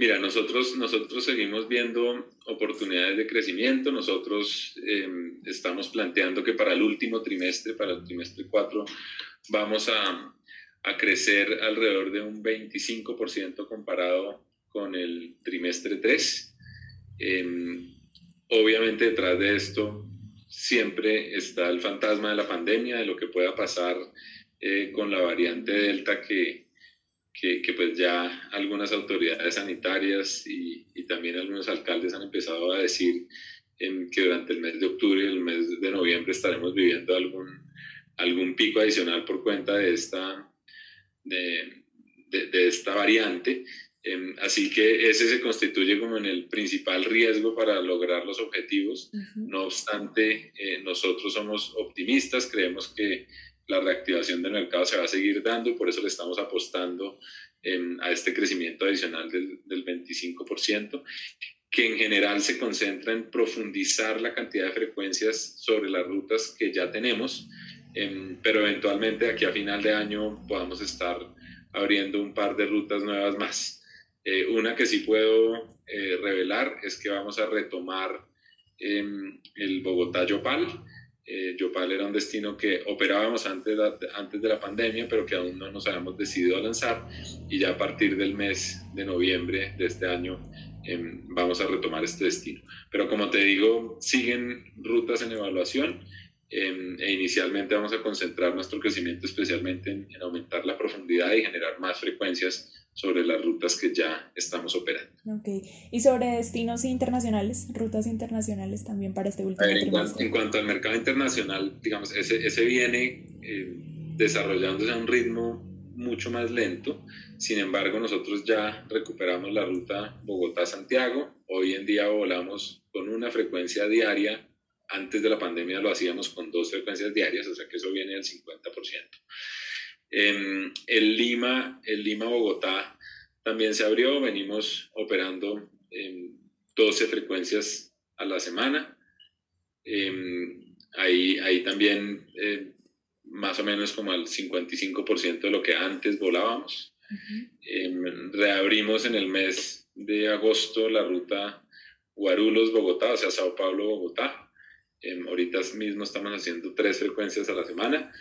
Mira, nosotros, nosotros seguimos viendo oportunidades de crecimiento. Nosotros em, estamos planteando que para el último trimestre, para el trimestre 4, vamos a, a crecer alrededor de un 25% comparado con el trimestre 3. Em, obviamente detrás de esto siempre está el fantasma de la pandemia, de lo que pueda pasar eh, con la variante Delta que, que, pues ya algunas autoridades sanitarias y, también algunos alcaldes han empezado a decir que durante el mes de octubre y el mes de noviembre estaremos viviendo algún, algún pico adicional por cuenta de esta, de, de, esta variante. Em, así que ese se constituye como en el principal riesgo para lograr los objetivos. No obstante, eh, nosotros somos optimistas, creemos que la reactivación del mercado se va a seguir dando por eso le estamos apostando a este crecimiento adicional del, del 25%, que en general se concentra en profundizar la cantidad de frecuencias sobre las rutas que ya tenemos, em, pero eventualmente aquí a final de año podamos estar abriendo un par de rutas nuevas más. Eh, una que sí puedo eh, revelar es que vamos a retomar em, el Bogotá-Yopal, eh, Yopal era un destino que operábamos antes de, antes de la pandemia, pero que aún no nos habíamos decidido a lanzar y ya a partir del mes de noviembre de este año em, vamos a retomar este destino. Pero como te digo, siguen rutas en evaluación em, e inicialmente vamos a concentrar nuestro crecimiento especialmente en, en aumentar la profundidad y generar más frecuencias sobre las rutas que ya estamos operando. Ok, y sobre destinos internacionales, rutas internacionales también para este último en, cuanto, en cuanto al mercado internacional, digamos, ese, ese viene eh, desarrollándose a un ritmo mucho más lento, sin embargo nosotros ya recuperamos la ruta Bogotá-Santiago, hoy en día volamos con una frecuencia diaria, antes de la pandemia lo hacíamos con dos frecuencias diarias, o sea que eso viene al 50%. En el Lima, el Lima-Bogotá también se abrió, venimos operando en 12 frecuencias a la semana. Em, ahí, ahí también eh, más o menos como al 55% de lo que antes volábamos. Em, reabrimos en el mes de agosto la ruta Guarulhos-Bogotá, o sea, Sao Paulo-Bogotá. Em, ahorita mismo estamos haciendo tres frecuencias a la semana.